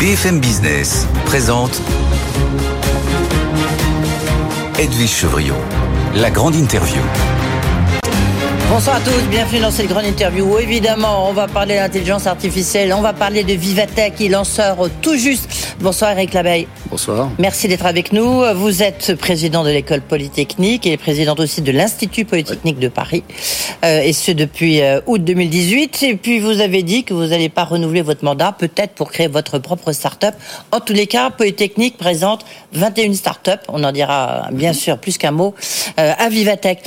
BFM Business présente Edwige Chevriot, la grande interview. Bonsoir à tous, bienvenue dans cette grande interview. Évidemment, on va parler d'intelligence artificielle, on va parler de Vivatech, qui lanceur tout juste. Bonsoir Eric Labeille. Bonsoir. Merci d'être avec nous. Vous êtes président de l'école polytechnique et président aussi de l'Institut polytechnique de Paris, euh, et ce depuis euh, août 2018. Et puis vous avez dit que vous n'allez pas renouveler votre mandat, peut-être pour créer votre propre start-up. En tous les cas, Polytechnique présente 21 start-up, on en dira bien sûr plus qu'un mot, euh, à Vivatech.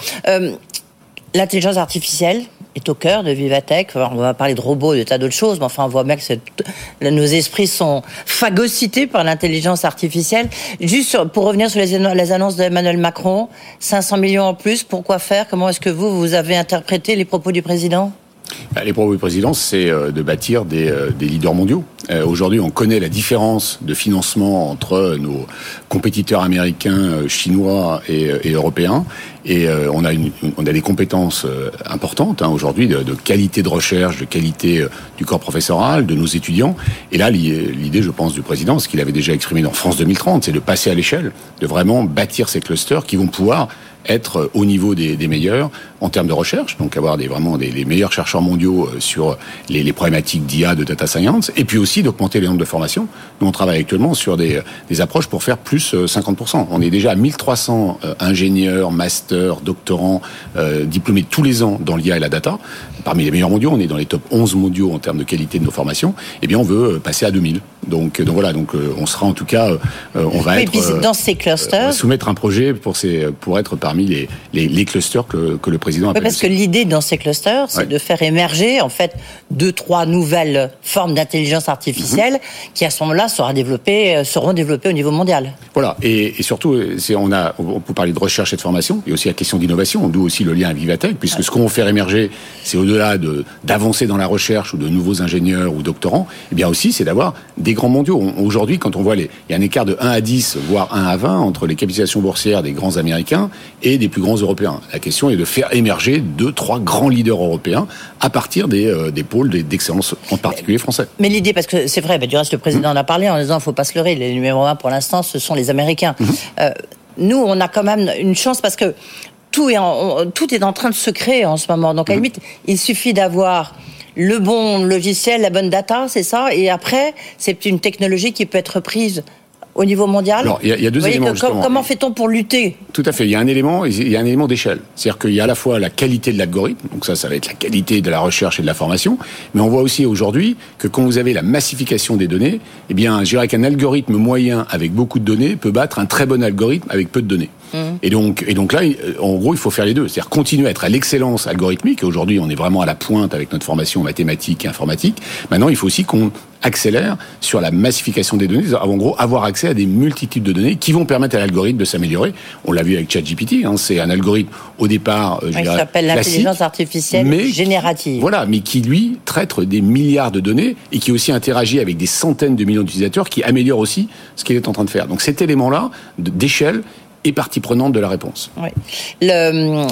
L'intelligence artificielle est au cœur de Vivatech. on va parler de robots, de tas d'autres choses, mais enfin, on voit bien que nos esprits sont phagocytés par l'intelligence artificielle. Juste pour revenir sur les, les annonces d'Emmanuel Macron, 500 millions en plus, pourquoi faire? Comment est-ce que vous, vous avez interprété les propos du président? Les propos du président, c'est euh, de bâtir des, euh, des leaders mondiaux. Euh, aujourd'hui, on connaît la différence de financement entre nos compétiteurs américains, chinois et, et européens. Et on, a une, on a des compétences importantes hein, aujourd'hui de, de, qualité de recherche, de qualité du corps professoral, de nos étudiants. Et là, l'idée, je pense, du président, ce qu'il avait déjà exprimé dans France 2030, c'est de passer à l'échelle, de vraiment bâtir ces clusters qui vont pouvoir être au niveau des, des, meilleurs en termes de recherche, donc avoir des, vraiment des, les meilleurs chercheurs mondiaux euh, sur les, les problématiques d'IA, de data science, et puis aussi d'augmenter le nombre de formations. Nous, on travaille actuellement sur des, des approches pour faire plus 50%. Euh, on est déjà à 1300 euh, ingénieurs, masters, doctorants, euh, diplômés tous les ans dans l'IA et la data. Parmi les meilleurs mondiaux, on est dans les top 11 mondiaux en termes de qualité de nos formations. Eh bien, on veut passer à 2000. Donc, donc voilà, donc on sera en tout cas, on va oui, être... Dans ces clusters... soumettre un projet pour, ces, pour être par parmi les, les, les clusters que, que, le président appelle. Oui, parce que l'idée dans ces clusters, c'est ouais. de faire émerger en fait deux, trois nouvelles formes d'intelligence artificielle mm -hmm. qui à ce moment-là sera développées, seront développées au niveau mondial. Voilà, et, et surtout, on a, on peut parler de recherche et de formation, et aussi la question d'innovation, d'où aussi le lien avec Vivatech, puisque ouais. ce qu'on veut faire émerger, c'est au-delà de d'avancer dans la recherche ou de nouveaux ingénieurs ou doctorants, et bien aussi c'est d'avoir des grands mondiaux. Aujourd'hui, quand on voit les, il y a un écart de 1 à 10, voire 1 à 20 entre les capitalisations boursières des grands américains et des plus grands européens. La question est de faire émerger deux, trois grands leaders européens à partir des, euh, des pôles d'excellence, en particulier français. Mais l'idée, parce que c'est vrai, bah, du reste, le président mmh. en a parlé en disant, il ne faut pas se leurrer, les numéros 1 pour l'instant, ce sont les Américains. Mmh. Euh, nous, on a quand même une chance parce que tout est en, tout est en train de se créer en ce moment. Donc, à la limite, il suffit d'avoir le bon logiciel, la bonne data, c'est ça. Et après, c'est une technologie qui peut être prise au niveau mondial Alors, il y, a, il y a deux éléments. Comment fait-on pour lutter? Tout à fait. Il y a un élément, il y a un élément d'échelle. C'est-à-dire qu'il y a à la fois la qualité de l'algorithme, donc ça, ça va être la qualité de la recherche et de la formation, mais on voit aussi aujourd'hui que quand vous avez la massification des données, eh bien, je dirais qu'un algorithme moyen avec beaucoup de données peut battre un très bon algorithme avec peu de données. Mmh. Et donc, et donc là, en gros, il faut faire les deux. C'est-à-dire continuer à être à l'excellence algorithmique. Aujourd'hui, on est vraiment à la pointe avec notre formation mathématique et informatique. Maintenant, il faut aussi qu'on accélère sur la massification des données, en gros avoir accès à des multitudes de données qui vont permettre à l'algorithme de s'améliorer. On l'a vu avec ChatGPT, hein, c'est un algorithme au départ, euh, je oui, s'appelle l'intelligence artificielle mais, générative. Voilà, mais qui lui traite des milliards de données et qui aussi interagit avec des centaines de millions d'utilisateurs, qui améliore aussi ce qu'il est en train de faire. Donc cet élément-là d'échelle et partie prenante de la réponse. Oui. Le,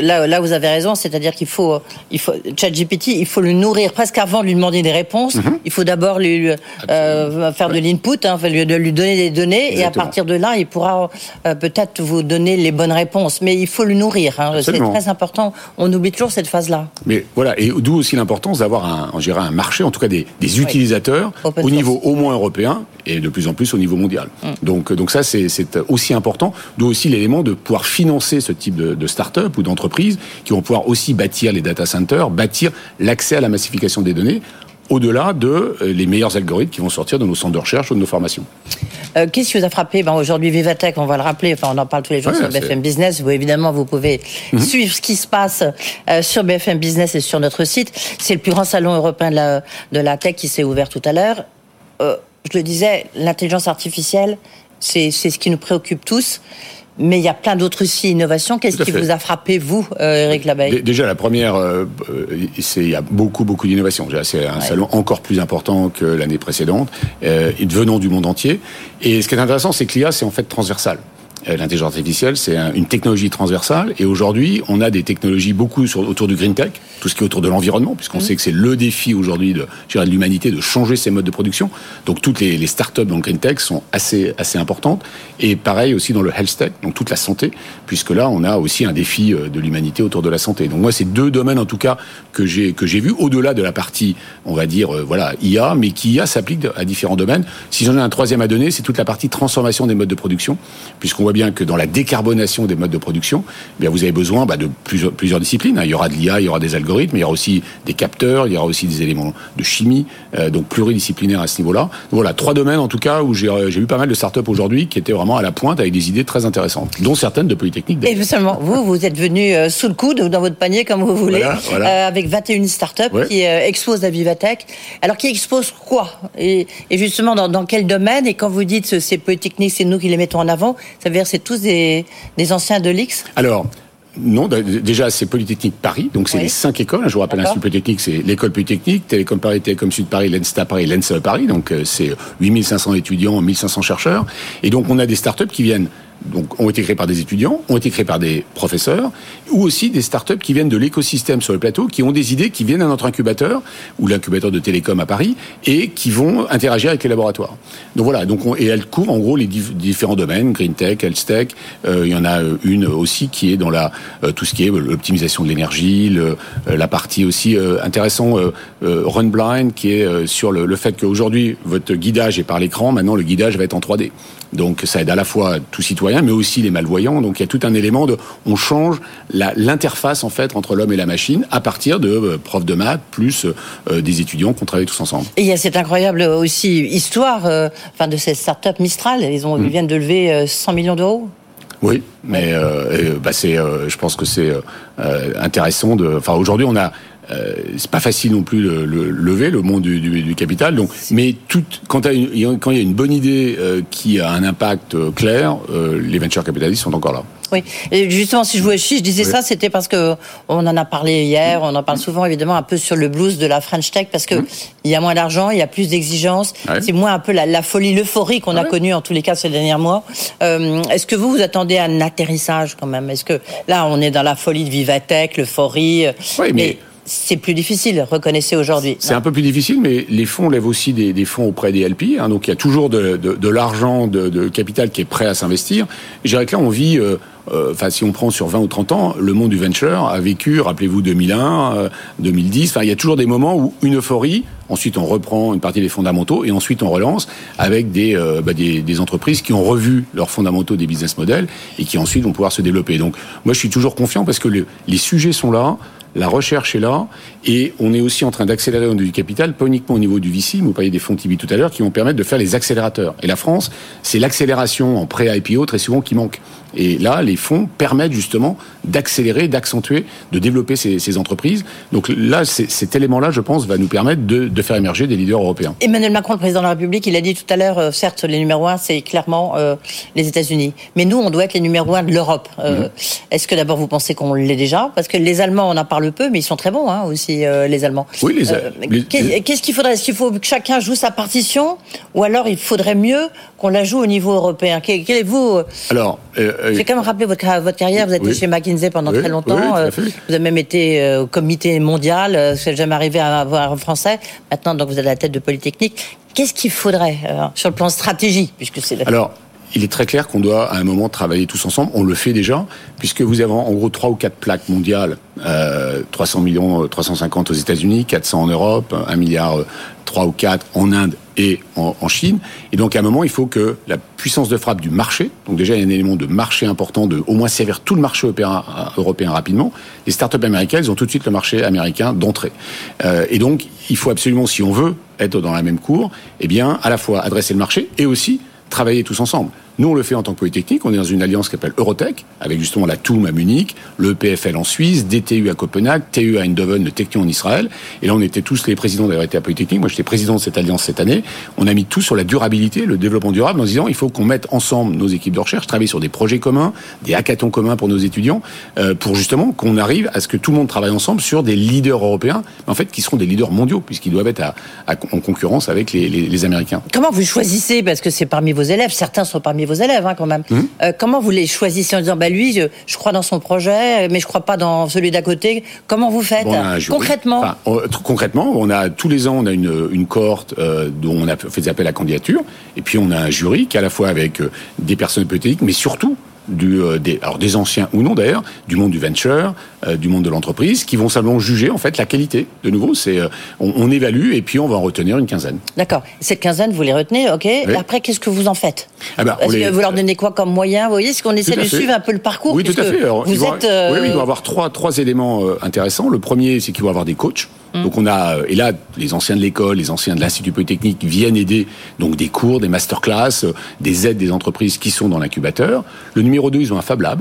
là, là, vous avez raison, c'est-à-dire qu'il faut, il faut, ChatGPT, il faut le nourrir presque avant de lui demander des réponses. Mm -hmm. Il faut d'abord lui euh, faire ouais. de l'input, hein, de lui donner des données, Exactement. et à partir de là, il pourra euh, peut-être vous donner les bonnes réponses. Mais il faut le nourrir. Hein. C'est très important. On oublie toujours cette phase-là. Mais voilà, et d'où aussi l'importance d'avoir un, un marché, en tout cas des, des utilisateurs oui. au niveau au moins européen et de plus en plus au niveau mondial. Mm. Donc, donc ça, c'est aussi important d'où aussi l'élément de pouvoir financer ce type de, de start-up ou d'entreprise qui vont pouvoir aussi bâtir les data centers, bâtir l'accès à la massification des données au-delà de les meilleurs algorithmes qui vont sortir de nos centres de recherche ou de nos formations. Euh, Qu'est-ce qui vous a frappé? Ben, Aujourd'hui, Vivatech, on va le rappeler, enfin, on en parle tous les jours ouais, sur BFM Business. Vous, évidemment, vous pouvez mm -hmm. suivre ce qui se passe euh, sur BFM Business et sur notre site. C'est le plus grand salon européen de la, de la tech qui s'est ouvert tout à l'heure. Euh, je le disais, l'intelligence artificielle, c'est ce qui nous préoccupe tous. Mais il y a plein d'autres aussi innovations. Qu'est-ce qui fait. vous a frappé, vous, euh, Eric Labeille Déjà, la première, euh, c'est il y a beaucoup, beaucoup d'innovations. C'est un ouais. salon encore plus important que l'année précédente, euh, venant du monde entier. Et ce qui est intéressant, c'est que l'IA, c'est en fait transversal. Euh, l'intelligence artificielle, c'est une technologie transversale. Et aujourd'hui, on a des technologies beaucoup sur, autour du green tech, tout ce qui est autour de l'environnement, puisqu'on mmh. sait que c'est le défi aujourd'hui de, de l'humanité de changer ses modes de production. Donc toutes les, les startups dans le green tech sont assez, assez importantes. Et pareil aussi dans le health tech, donc toute la santé, puisque là, on a aussi un défi euh, de l'humanité autour de la santé. Donc moi, c'est deux domaines en tout cas que j'ai que j'ai vu au-delà de la partie, on va dire, euh, voilà, IA, mais qui IA s'applique à différents domaines. Si j'en ai un troisième à donner, c'est toute la partie transformation des modes de production, puisqu'on voit bien que dans la décarbonation des modes de production, eh bien vous avez besoin bah, de plusieurs, plusieurs disciplines. Hein. Il y aura de l'IA, il y aura des algorithmes, il y aura aussi des capteurs, il y aura aussi des éléments de chimie, euh, donc pluridisciplinaire à ce niveau-là. Voilà, trois domaines en tout cas où j'ai vu pas mal de startups aujourd'hui qui étaient vraiment à la pointe avec des idées très intéressantes, dont certaines de Polytechnique. Et seulement, vous, vous êtes venu euh, sous le coude ou dans votre panier comme vous voulez, euh, avec 21 startups qui exposent à Vivatech. Alors qui exposent quoi? Et, et, justement dans, dans, quel domaine? Et quand vous dites c'est Polytechnique, c'est nous qui les mettons en avant, ça veut c'est tous des, des anciens de l'X Alors, non, déjà c'est Polytechnique Paris, donc c'est les cinq écoles. Je vous rappelle, l'Institut Polytechnique, c'est l'école Polytechnique, Télécom Paris, Télécom Sud Paris, l'ENSTA Paris, l'ENSA Paris, donc euh, c'est 8500 étudiants, 1500 chercheurs. Et donc on a des startups qui viennent donc, ont été créés par des étudiants, ont été créés par des professeurs, ou aussi des startups qui viennent de l'écosystème sur le plateau, qui ont des idées, qui viennent à notre incubateur, ou l'incubateur de Télécom à Paris, et qui vont interagir avec les laboratoires. Donc voilà, donc et elles couvrent en gros les différents domaines, Green Tech, Health Tech, euh, il y en a euh, une aussi qui est dans la euh, tout ce qui est l'optimisation de l'énergie, la partie aussi intéressant Run Blind, qui est sur le, le fait qu'aujourd'hui votre guidage est par l'écran, maintenant le guidage va être en 3D. Donc ça aide à la fois tout citoyen, mais aussi les malvoyants. Donc il y a tout un élément de, on change l'interface en fait entre l'homme et la machine à partir de euh, profs de maths plus euh, des étudiants qu'on travaille tous ensemble. Et il y a cette incroyable aussi histoire, euh, enfin de cette start-up Mistral. Ils ont, ils mm. viennent de lever 100 millions d'euros. Oui, mais bah c'est, je pense que c'est intéressant de. Enfin, aujourd'hui, on a euh, c'est pas facile non plus de le, lever le monde du, du, du, capital. Donc, mais tout, quand, quand il y a une bonne idée euh, qui a un impact euh, clair, euh, les venture capitalistes sont encore là. Oui, et justement, si je vous je disais ça, c'était parce que on en a parlé hier, on en parle souvent évidemment un peu sur le blues de la French Tech parce que il y a moins d'argent, il y a plus d'exigences, c'est moins un peu la, la folie, l'euphorie qu'on a connue en tous les cas ces derniers mois. Euh, Est-ce que vous vous attendez à un atterrissage quand même? Est-ce que là on est dans la folie de Vivatech, l'euphorie? Oui, mais c'est plus difficile, reconnaissez aujourd'hui. C'est un peu plus difficile, mais les fonds lèvent aussi des, fonds auprès des LP. Hein, donc il y a toujours de, l'argent, de, capital qui est prêt à s'investir. Je dirais que là, on vit, euh, euh, enfin si on prend sur 20 ou 30 ans, le monde du venture a vécu, rappelez-vous 2001, 2010. Euh, enfin, il y a toujours des moments où une euphorie, ensuite on reprend une partie des fondamentaux et ensuite on relance avec des, bah, des, entreprises qui ont revu leurs fondamentaux des business models et qui ensuite vont pouvoir se développer. Donc moi, je suis toujours confiant parce que les sujets sont là la recherche est là, et on est aussi en train d'accélérer au niveau du capital, pas uniquement au niveau du VC, vous parliez des fonds Tibi tout à l'heure, qui vont permettre de faire les accélérateurs. Et la France, c'est l'accélération en pré-IPO très souvent qui manque. Et là, les fonds permettent justement d'accélérer, d'accentuer, de développer ces, ces, entreprises. Donc là, cet élément-là, je pense, va nous permettre de, de, faire émerger des leaders européens. Emmanuel Macron, le président de la République, il a dit tout à l'heure, euh, certes, les numéros un, c'est clairement euh, les États-Unis. Mais nous, on doit être les numéros un de l'Europe. Euh, mmh. Est-ce que d'abord, vous pensez qu'on l'est déjà? Parce que les Allemands, on en parle peu, mais ils sont très bons hein, aussi, les Allemands. Oui, les, les... Qu'est-ce qu'il faudrait? Est-ce qu'il faut que chacun joue sa partition? Ou alors il faudrait mieux qu'on la joue au niveau européen? Quel, est vous Alors, J'ai quand même rappelé votre, votre carrière. Vous êtes été chez McKinsey pendant très longtemps. Vous avez même été au comité mondial. C'est jamais arrivé à avoir un français. Maintenant, donc vous êtes à la tête de Polytechnique. Qu'est-ce qu'il faudrait sur le plan stratégie, puisque c'est Alors, il est très clair qu'on doit à un moment travailler tous ensemble. On le fait déjà, puisque vous avez en gros trois ou quatre plaques mondiales, euh, 300 millions, 350 aux États-Unis, 400 en Europe, 1 milliard 3 ou 4 en Inde et en, Chine. Et donc à un moment, il faut que la puissance de frappe du marché, donc déjà il y a un élément de marché important, de au moins servir tout le marché européen, rapidement. Les startups américaines, elles ont tout de suite le marché américain d'entrée. Euh, et donc il faut absolument, si on veut être dans la même cour, eh bien à la fois adresser le marché et aussi travailler tous ensemble. Nous, on le fait en tant que Polytechnique. On est dans une alliance qui s'appelle Eurotech, avec justement la TUM à Munich, le PFL en Suisse, DTU à Copenhague, TU à Eindhoven, le Technion en Israël. Et là, on était tous les présidents d'avoir été à Polytechnique. Moi, j'étais président de cette alliance cette année. On a mis tout sur la durabilité, le développement durable, en disant il faut qu'on mette ensemble nos équipes de recherche, travailler sur des projets communs, des hackathons communs pour nos étudiants, euh, pour justement qu'on arrive à ce que tout le monde travaille ensemble sur des leaders européens, en fait, qui seront des leaders mondiaux, puisqu'ils doivent être en concurrence avec les Américains. Comment vous choisissez? Parce que c'est parmi vos élèves, certains sont parmi vos vos élèves hein, quand même. Hum. Euh, comment vous les choisissez en disant, bah lui, je, je crois dans son projet, mais je crois pas dans celui d'à côté. Comment vous faites Bon, concrètement Enfin, on- tr- concrètement, on a tous les ans on a une, une cohorte euh, dont on a fait des appels à candidature, et puis on a un jury qui est à la fois avec euh, des personnes politiques, mais surtout du, euh, des, alors des anciens ou non d'ailleurs, du monde du venture, euh, du monde de l'entreprise, qui vont simplement juger en fait la qualité. De nouveau, c'est euh, on, on évalue et puis on va en retenir une quinzaine. D'accord. Cette quinzaine, vous les retenez, ok. Après, qu'est-ce que vous en faites Ah ben, Est-ce les- que vous leur donnez quoi comme moyen Vous voyez, est-ce qu'on essaie de fait. suivre un peu le parcours Oui, tout à fait. Alors, vous vont- êtes. Oui, oui, il va y avoir trois, trois éléments intéressants. Le premier, c'est qu'il va y avoir des coachs. Hum. Donc on a euh, et là les anciens de l'école, les anciens de l'institut polytechnique viennent aider donc des cours, des masterclass, euh, des aides des entreprises qui sont dans l'incubateur. Le numéro 2, ils ont un Fab Lab.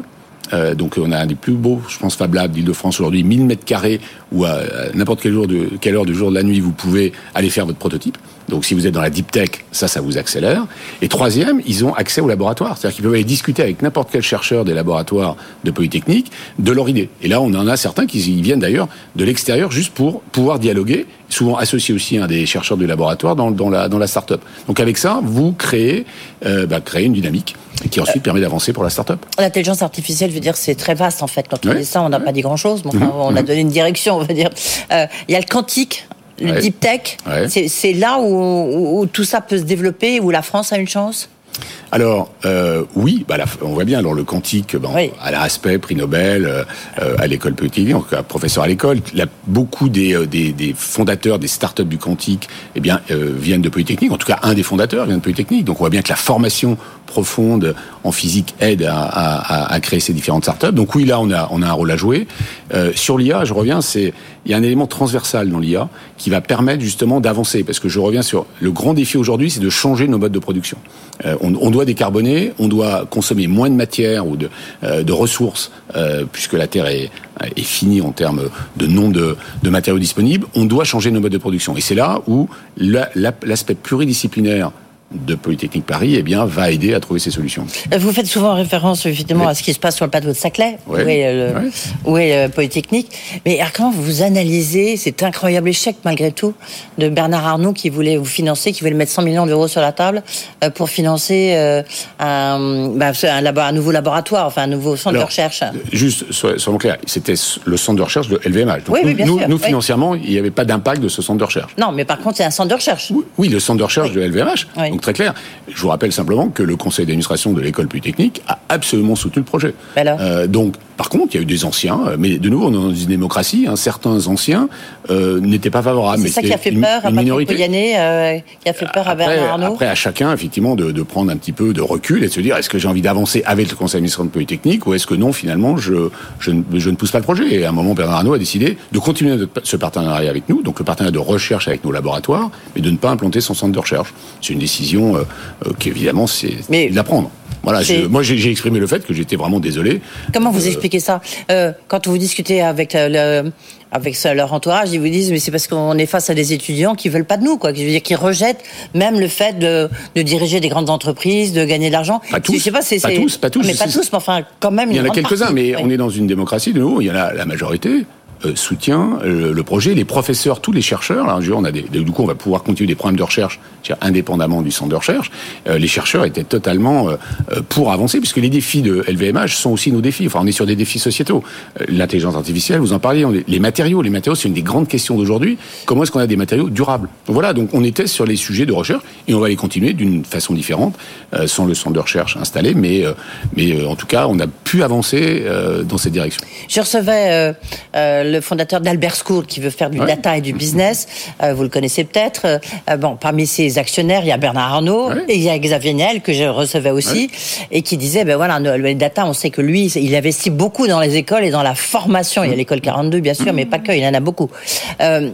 Euh, donc on a un des plus beaux, je pense, Fab Lab d'Île-de-France aujourd'hui, 1000 mètres carrés où à, n'importe quel jour de quelle heure du jour de la nuit vous pouvez aller faire votre prototype. Donc si vous êtes dans la deep tech, ça, ça vous accélère. Et troisième, ils ont accès au laboratoire, c'est-à-dire qu'ils peuvent aller discuter avec n'importe quel chercheur des laboratoires de Polytechnique de leur idée. Et là, on en a certains qui viennent d'ailleurs de l'extérieur juste pour pouvoir dialoguer, souvent associés aussi à des chercheurs du laboratoire dans, dans la dans la start-up. Donc avec ça, vous créez euh, bah, créez une dynamique qui ensuite permet d'avancer pour la start-up. L'intelligence artificielle, je veux dire, c'est très vaste en fait. Quand on Ouais. dit ça, on n'a pas dit grand-chose, mais enfin, Mhm. on a donné une direction, on va dire. Euh, Il y a le quantique, le Ouais. deep tech. Ouais. C'est- C'est là où, où- où tout ça peut se développer, où la France a une chance? Alors euh, oui, bah, la- on voit bien alors le quantique, Oui. à l'aspect prix Nobel, euh, euh, à l'école Polytechnique, donc un professeur à l'école. Beaucoup des, euh, des, des fondateurs des startups du quantique, eh bien, euh, viennent de Polytechnique. En tout cas, un des fondateurs vient de Polytechnique. Donc on voit bien que la formation profonde en physique aide à, à- à- à créer ces différentes startups. Donc oui, là, on a, on a un rôle à jouer. Euh, sur l'IA, je reviens, c'est il y a un élément transversal dans l'IA qui va permettre justement d'avancer. Parce que je reviens sur le grand défi aujourd'hui, c'est de changer nos modes de production. Euh, on, on doit décarboner, on doit consommer moins de matière ou de, euh, de ressources, euh, puisque la Terre est, est finie en termes de nombre de, de matériaux disponibles. On doit changer nos modes de production. Et c'est là où la- la- l'aspect pluridisciplinaire de Polytechnique Paris eh bien, va aider à trouver ces solutions. Euh, Vous faites souvent référence effectivement Oui. à ce qui se passe sur le plateau de Saclay, Ouais. où est, euh, le, Ouais. où est euh, Polytechnique. Mais alors, comment vous analysez cet incroyable échec malgré tout de Bernard Arnault qui voulait vous financer, qui voulait mettre 100 millions d'euros sur la table pour financer un, bah, un, labo- un nouveau laboratoire, enfin un nouveau centre de recherche? Juste, soyons clairs, c'était le centre de recherche de LVMH. Donc Oui, oui, nous, bien nous, sûr, nous, oui. financièrement, il n'y avait pas d'impact de ce centre de recherche. Non, mais par contre, c'est un centre de recherche. Oui, Oui, le centre de recherche de LVMH. Oui. Donc très clair. Je vous rappelle simplement que le conseil d'administration de l'école polytechnique a absolument soutenu le projet. Alors Euh, donc, par contre, il y a eu des anciens, euh, mais de nouveau, on est dans une démocratie. hein, certains anciens euh, n'étaient pas favorables. C'est ça qui a fait une- peur à Patrick. Pouyanné, euh, qui a fait peur à Bernard Arnault. après, à chacun, effectivement, de, de prendre un petit peu de recul et de se dire est-ce que j'ai envie d'avancer avec le conseil d'administration de Polytechnique ou est-ce que non, finalement, je, je, ne, je ne pousse pas le projet? Et à un moment, Bernard Arnault a décidé de continuer ce partenariat avec nous, donc le partenariat de recherche avec nos laboratoires, mais de ne pas implanter son centre de recherche. C'est une décision euh, euh, qui, évidemment, c'est Mais- c'est de la prendre. Voilà, je- moi, j'ai exprimé le fait que j'étais vraiment désolé. Comment vous Euh, expliquez ça Euh, Quand vous discutez avec euh, le, avec leur entourage, ils vous disent mais c'est parce qu'on est face à des étudiants qui veulent pas de nous, quoi. Je veux dire, qui rejettent même le fait de, de diriger des grandes entreprises, de gagner de l'argent. Pas tous, Je sais pas, c'est pas c'est- tous, pas tous, Mais je pas tous, mais enfin quand même. Il y en a quelques-uns, mais Oui. on est dans une démocratie, de nouveau, il y en a la majorité. Euh, soutient le projet, les professeurs, tous les chercheurs. Là, on a des, du coup, on va pouvoir continuer des programmes de recherche, indépendamment du centre de recherche. Euh, les chercheurs étaient totalement euh, pour avancer, puisque les défis de LVMH sont aussi nos défis. Enfin, on est sur des défis sociétaux. L'intelligence artificielle, vous en parliez, les matériaux, les matériaux, c'est une des grandes questions d'aujourd'hui. Comment est-ce qu'on a des matériaux durables? Voilà, donc on était sur les sujets de recherche et on va les continuer d'une façon différente, sans le centre de recherche installé, mais, mais en tout cas, on a pu avancer dans cette direction. Je recevais le fondateur d'Albert School qui veut faire du Ouais. data et du business. Euh, vous le connaissez peut-être. Euh, bon, parmi ses actionnaires, il y a Bernard Arnault Ouais. et il y a Xavier Niel que je recevais aussi et qui disait ben voilà, les data, on sait que lui, il investit beaucoup dans les écoles et dans la formation. Il y a l'école 42 bien sûr, mais pas que, il en a beaucoup. Euh,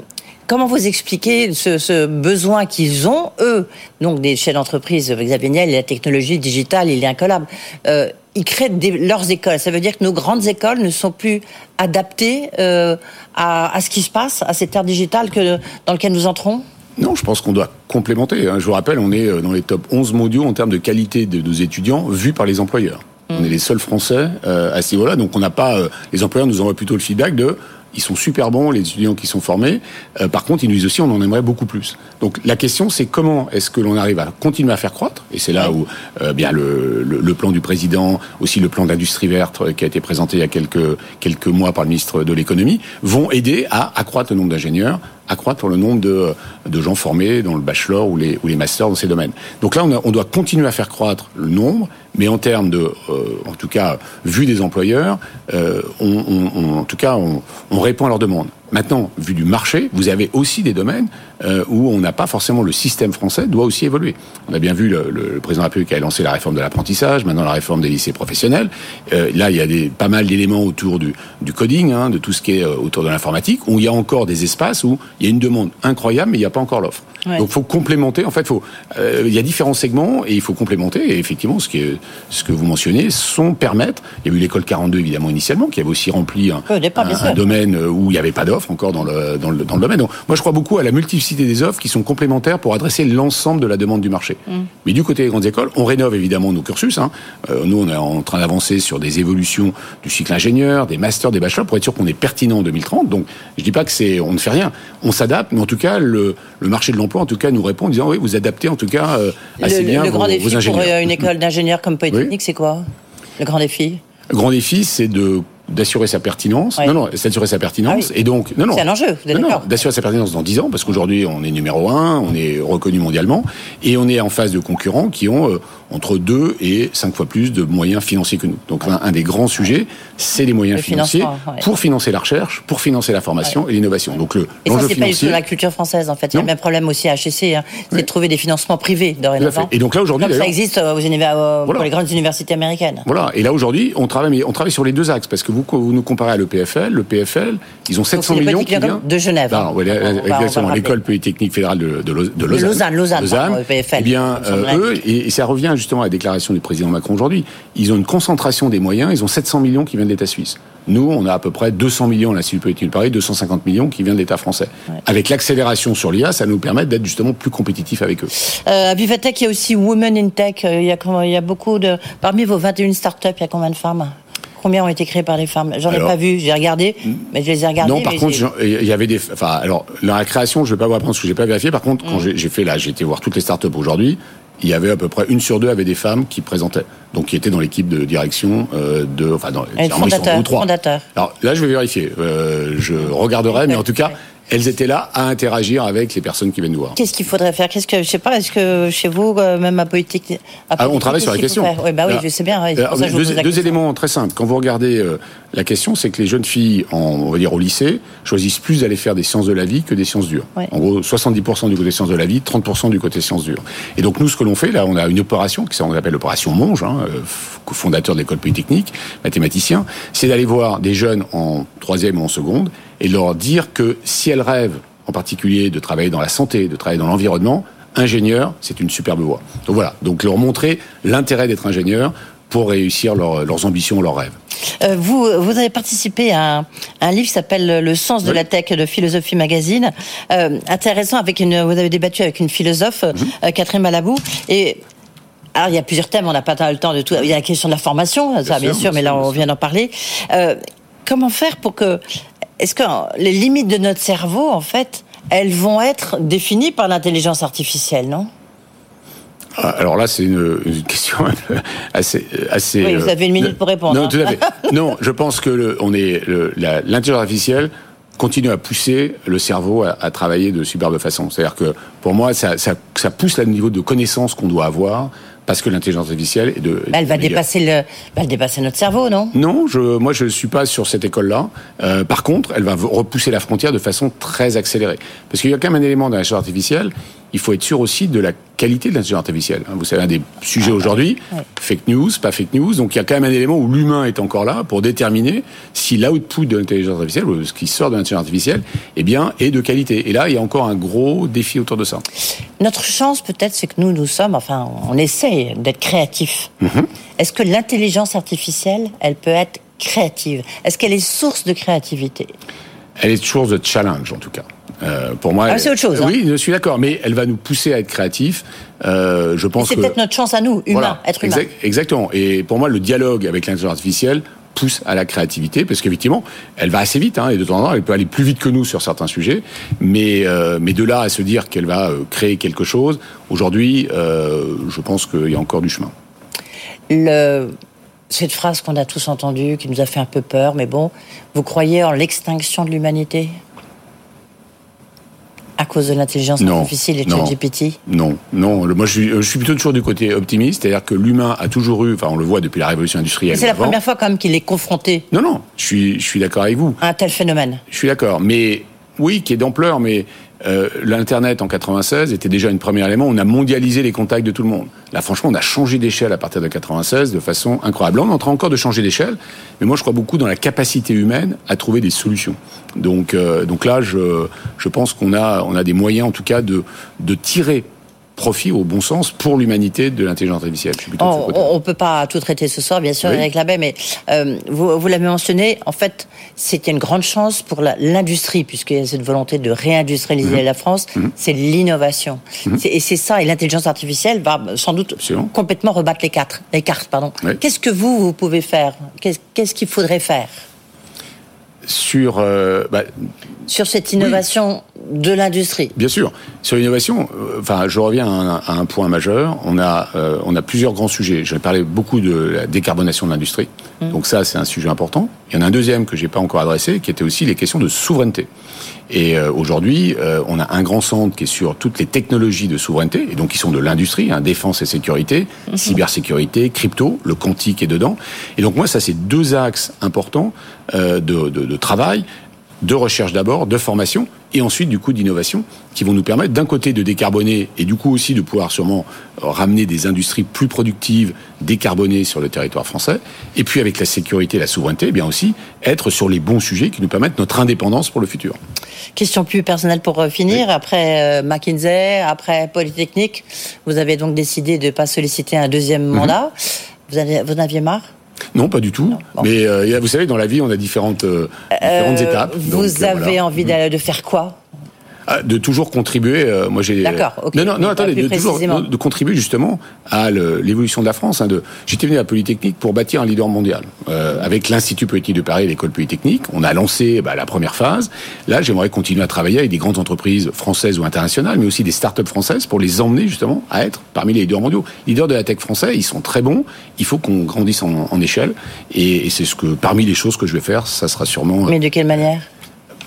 Comment vous expliquez ce, ce besoin qu'ils ont, eux, donc des chefs d'entreprise, Xavier Niel, la technologie digitale, il est incollable. Euh, ils créent des- leurs écoles. Ça veut dire que nos grandes écoles ne sont plus adaptées euh, à, à ce qui se passe, à cette ère digitale que, dans laquelle nous entrons? Non, je pense qu'on doit complémenter. hein. Je vous rappelle, on est euh, dans les top 11 mondiaux en termes de qualité de nos étudiants vus par les employeurs. On est les seuls Français euh, à ce niveau-là, donc on n'a pas. euh, les employeurs nous envoient plutôt le feedback de ils sont super bons, les étudiants qui sont formés. Euh, par contre, ils nous disent aussi, on en aimerait beaucoup plus. Donc la question, c'est comment est-ce que l'on arrive à continuer à faire croître Et c'est là où euh, bien le, le, le, plan du président, aussi le plan d'industrie verte euh, qui a été présenté il y a quelques quelques mois par le ministre de l'économie, vont aider à accroître le nombre d'ingénieurs, accroître le nombre de, de gens formés dans le bachelor ou les, ou les masters dans ces domaines. Donc là, on, doit continuer à faire croître le nombre, mais en termes de, euh, en tout cas, vu des employeurs, euh, on, en tout cas, on répond à leurs demandes. Maintenant, vu du marché, vous avez aussi des domaines euh, où on n'a pas forcément le système français doit aussi évoluer. On a bien vu le, le, président de la République a lancé la réforme de l'apprentissage, maintenant la réforme des lycées professionnels. Euh, là, il y a des, pas mal d'éléments autour du, du coding, hein, de tout ce qui est euh, autour de l'informatique, où il y a encore des espaces où il y a une demande incroyable, mais il n'y a pas encore l'offre. Ouais. Donc, faut complémenter. En fait, faut, euh, il y a différents segments et il faut complémenter. Et effectivement, ce, qui est, ce que vous mentionnez sont permettre. Il y a eu l'école 42 évidemment initialement, qui avait aussi rempli un, un domaine où il n'y avait pas d'offre encore dans le, dans le, dans le domaine. Donc, moi, je crois beaucoup à la multiplicité des offres qui sont complémentaires pour adresser l'ensemble de la demande du marché. Mm. Mais du côté des grandes écoles, on rénove évidemment nos cursus. Hein. Euh, nous, on est en train d'avancer sur des évolutions du cycle ingénieur, des masters, des bachelors, pour être sûr qu'on est pertinent en 2030. Donc, je dis pas que c'est, on ne fait rien, on s'adapte, mais en tout cas, le, le marché de l'emploi, en tout cas, nous répond en disant oui, vous adaptez en tout cas euh, assez le, bien le vos, grand défi vos ingénieurs. pour une école d'ingénieurs comme Polytechnique, oui. c'est quoi? Le grand défi? Le grand défi, c'est de d'assurer sa pertinence. Ouais. Non, non, c'est d'assurer sa pertinence. Ah oui. Et donc, non, non. C'est un enjeu, vous êtes non, non, d'accord d'assurer sa pertinence dans 10 ans, parce qu'aujourd'hui, on est numéro un, on est reconnu mondialement, et on est en face de concurrents qui ont euh, entre 2 et 5 fois plus de moyens financiers que nous. Donc, un, un des grands sujets, c'est les moyens Le financiers ouais. pour financer la recherche, pour financer la formation et l'innovation. Donc, le, Et ça, c'est pas du tout la culture française, en fait. Il y a le même problème aussi à HEC, hein. c'est de trouver des financements privés dorénavant. Et donc là, aujourd'hui, ça existe euh, aux euh, Voilà. pour les grandes universités américaines. Voilà. Et là, aujourd'hui, on travaille, mais on travaille sur les deux axes, parce que vous, vous nous comparez à l'EPFL. Le PFL, ils ont Donc, 700 c'est le millions qui viennent de Genève. Non, le exactement. L'école polytechnique fédérale de, de, Lau- de Lausanne, Lausanne. Lausanne, pardon, EPFL. Eh bien, euh, eux, et, et ça revient justement à la déclaration du président Macron aujourd'hui. Ils ont une concentration des moyens. Ils ont 700 millions qui viennent de l'État suisse. Nous, on a à peu près 200 millions à l'Institut Polytechnique de Paris, 250 millions qui viennent de l'État français. Avec l'accélération sur l'IA, ça nous permet d'être justement plus compétitifs avec eux. Euh, à Vivatech, il y a aussi Women in Tech. Euh, Il y a, comment- il y a beaucoup de. Parmi vos 21 startups, il y a combien de femmes? Combien ont été créées par des femmes? J'en ai pas vu, j'ai regardé, mais je les ai regardées. Non, par contre, il y avait des. Enfin, alors, la création, je vais pas vous apprendre ce que j'ai pas vérifié. Par contre, Mm. quand j'ai j'ai fait là, j'ai été voir toutes les startups aujourd'hui. Il y avait à peu près une sur deux avait des femmes qui présentaient, donc qui étaient dans l'équipe de direction euh, de, enfin, dans, fondateur, trois. fondateur. Alors là, je vais vérifier. Euh, je regarderai, mais en tout cas, elles étaient là à interagir avec les personnes qui viennent nous voir. Qu'est-ce qu'il faudrait faire? Qu'est-ce que je sais pas Est-ce que chez vous, euh, même à politique, à Ah, on travaille sur la question. Oui, bah oui, je sais bien. ouais, alors, je vous deux, question. éléments très simples. Quand vous regardez euh, la question, c'est que les jeunes filles, en, on va dire au lycée, choisissent plus d'aller faire des sciences de la vie que des sciences dures. Ouais. En gros, 70% du côté sciences de la vie, 30% du côté sciences dures. Et donc nous, ce que l'on fait là, on a une opération qui s'appelle l'opération Monge, hein, euh, fondateur de l'école polytechnique, mathématicien, c'est d'aller voir des jeunes en troisième ou en seconde et leur dire que si elles rêvent, en particulier de travailler dans la santé, de travailler dans l'environnement, ingénieur, c'est une superbe voie. Donc voilà, donc leur montrer l'intérêt d'être ingénieur pour réussir leur- leurs ambitions, leurs rêves. Euh, vous, vous avez participé à un, un livre qui s'appelle Le sens de Oui. la tech de Philosophie Magazine. Euh, intéressant, avec une, vous avez débattu avec une philosophe, Mhm. euh, Catherine Malabou. Et alors, il y a plusieurs thèmes, on n'a pas le temps de tout. Il y a la question de la formation, ça, bien, sûr, mais là, on vient d'en parler. Comment faire pour que. Est-ce que les limites de notre cerveau, en fait, elles vont être définies par l'intelligence artificielle, non? Ah, Alors là, c'est une, une question assez, assez. Oui, vous euh, avez une minute pour répondre, Non, hein. tout à fait. Non, je pense que le, on est l'intelligence artificielle continue à pousser le cerveau à, à travailler de superbe façon. C'est-à-dire que pour moi, ça, ça, ça pousse le niveau de connaissance qu'on doit avoir parce que l'intelligence artificielle est de. Bah, Elle va meilleure. dépasser le, va le dépasser notre cerveau, non? Non, je, moi je suis pas sur cette école-là. Euh, par contre, elle va repousser la frontière de façon très accélérée. Parce qu'il y a quand même un élément dans l'intelligence artificielle. Il faut être sûr aussi de la qualité de l'intelligence artificielle. hein. Vous savez, un des sujets aujourd'hui, ouais. fake news, pas fake news. Donc il y a quand même un élément où l'humain est encore là pour déterminer si l'output de l'intelligence artificielle, ou ce qui sort de l'intelligence artificielle, eh bien, est de qualité. Et là, il y a encore un gros défi autour de ça. Notre chance, peut-être, c'est que nous, nous sommes, enfin, on essaie d'être créatifs. Mhm. Est-ce que l'intelligence artificielle, elle peut être créative? Est-ce qu'elle est source de créativité? Elle est source de challenge, en tout cas. Euh, pour moi, Ah, c'est autre chose, hein. Oui, je suis d'accord, mais elle va nous pousser à être créatifs. Euh, je pense C'est que peut-être notre chance à nous, humains, Voilà, être humain. exact- exactement. Et pour moi, le dialogue avec l'intelligence artificielle pousse à la créativité, parce qu'effectivement, elle va assez vite, hein, et de temps en temps, elle peut aller plus vite que nous sur certains sujets, mais, euh, mais de là à se dire qu'elle va créer quelque chose, aujourd'hui, je pense qu'il y a encore du chemin. Le, cette phrase qu'on a tous entendue, qui nous a fait un peu peur, mais bon, vous croyez en l'extinction de l'humanité? À cause de l'intelligence artificielle et de ChatGPT Non, non. Moi, je suis, je suis, plutôt toujours du côté optimiste, c'est-à-dire que l'humain a toujours eu, enfin, on le voit depuis la révolution industrielle. C'est la première fois quand même qu'il est confronté. Non, non. Je suis, je suis d'accord avec vous. À un tel phénomène. Je suis d'accord, mais oui, qui est d'ampleur, mais euh, l'Internet en 96 était déjà un premier élément. On a mondialisé les contacts de tout le monde. Là, franchement, on a changé d'échelle à partir de 96 de façon incroyable. On est en train encore de changer d'échelle, mais moi, je crois beaucoup dans la capacité humaine à trouver des solutions. Donc, euh, donc là, je, je pense qu'on a, on a des moyens, en tout cas, de, de tirer profit au bon sens pour l'humanité de l'intelligence artificielle. on ne peut pas tout traiter ce soir, bien sûr, avec la baie, mais euh, vous, vous l'avez mentionné, en fait, c'est une grande chance pour l'industrie, puisqu'il y a cette volonté de réindustrialiser mhm. la France, mhm. c'est l'innovation. Mhm. Et c'est ça, et l'intelligence artificielle va sans doute complètement rebattre les, quatre, les cartes. pardon. Qu'est-ce que vous, vous pouvez faire? Qu'est-ce qu'il faudrait faire? Sur euh, bah, sur cette innovation de l'industrie. Bien sûr, sur l'innovation. Euh, enfin, je reviens à un, point majeur. On a euh, on a plusieurs grands sujets. Je vais parler beaucoup de la décarbonation de l'industrie. Mmh. Donc ça, c'est un sujet important. Il y en a un deuxième que j'ai pas encore adressé, qui était aussi les questions de souveraineté. Et euh, aujourd'hui, euh, on a un grand centre qui est sur toutes les technologies de souveraineté, et donc qui sont de l'industrie, hein, défense et sécurité, mhm. cybersécurité, crypto, le quantique est dedans. Et donc moi, ça c'est deux axes importants euh, de, de, de travail de recherche d'abord, de formation, et ensuite du coup d'innovation, qui vont nous permettre d'un côté de décarboner et du coup aussi de pouvoir sûrement euh, ramener des industries plus productives, décarbonées sur le territoire français, et puis avec la sécurité et la souveraineté, eh bien aussi être sur les bons sujets qui nous permettent notre indépendance pour le futur. Question plus personnelle pour euh, finir, après euh, McKinsey, après Polytechnique, vous avez donc décidé de ne pas solliciter un deuxième mhm. mandat. Vous, avez, vous en aviez marre? Non, pas du tout. Mais euh, vous savez, dans la vie, on a différentes, euh, différentes euh, étapes. Vous avez envie de faire quoi? Ah, de toujours contribuer. Euh, moi, j'ai. D'accord. Non, non, non. Attendez, de toujours de contribuer justement à l'évolution de la France. Hein, de... J'étais venu à Polytechnique pour bâtir un leader mondial euh, avec l'Institut politique de Paris, l'école polytechnique. On a lancé bah, la première phase. Là, j'aimerais continuer à travailler avec des grandes entreprises françaises ou internationales, mais aussi des start-up françaises pour les emmener justement à être parmi les leaders mondiaux. Leaders de la tech français, ils sont très bons. Il faut qu'on grandisse en, en échelle, et, et c'est ce que parmi les choses que je vais faire, ça sera sûrement. Mais de quelle manière?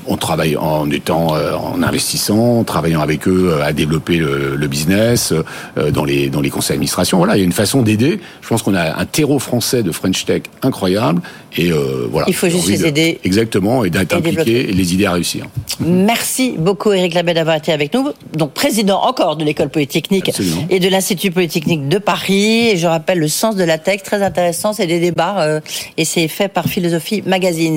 On travaille en étant euh, en investissant, en travaillant avec eux euh, à développer le, business euh, dans les dans les conseils d'administration. Voilà, il y a une façon d'aider. Je pense qu'on a un terreau français de French Tech incroyable et voilà. Il faut juste les aider. Exactement et d'être impliqué et les idées à réussir. Merci beaucoup Eric Labelle d'avoir été avec nous. Donc président encore de l'école polytechnique et de l'Institut polytechnique de Paris. Et je rappelle le sens de la tech, très intéressant, c'est des débats et c'est fait par Philosophie Magazine.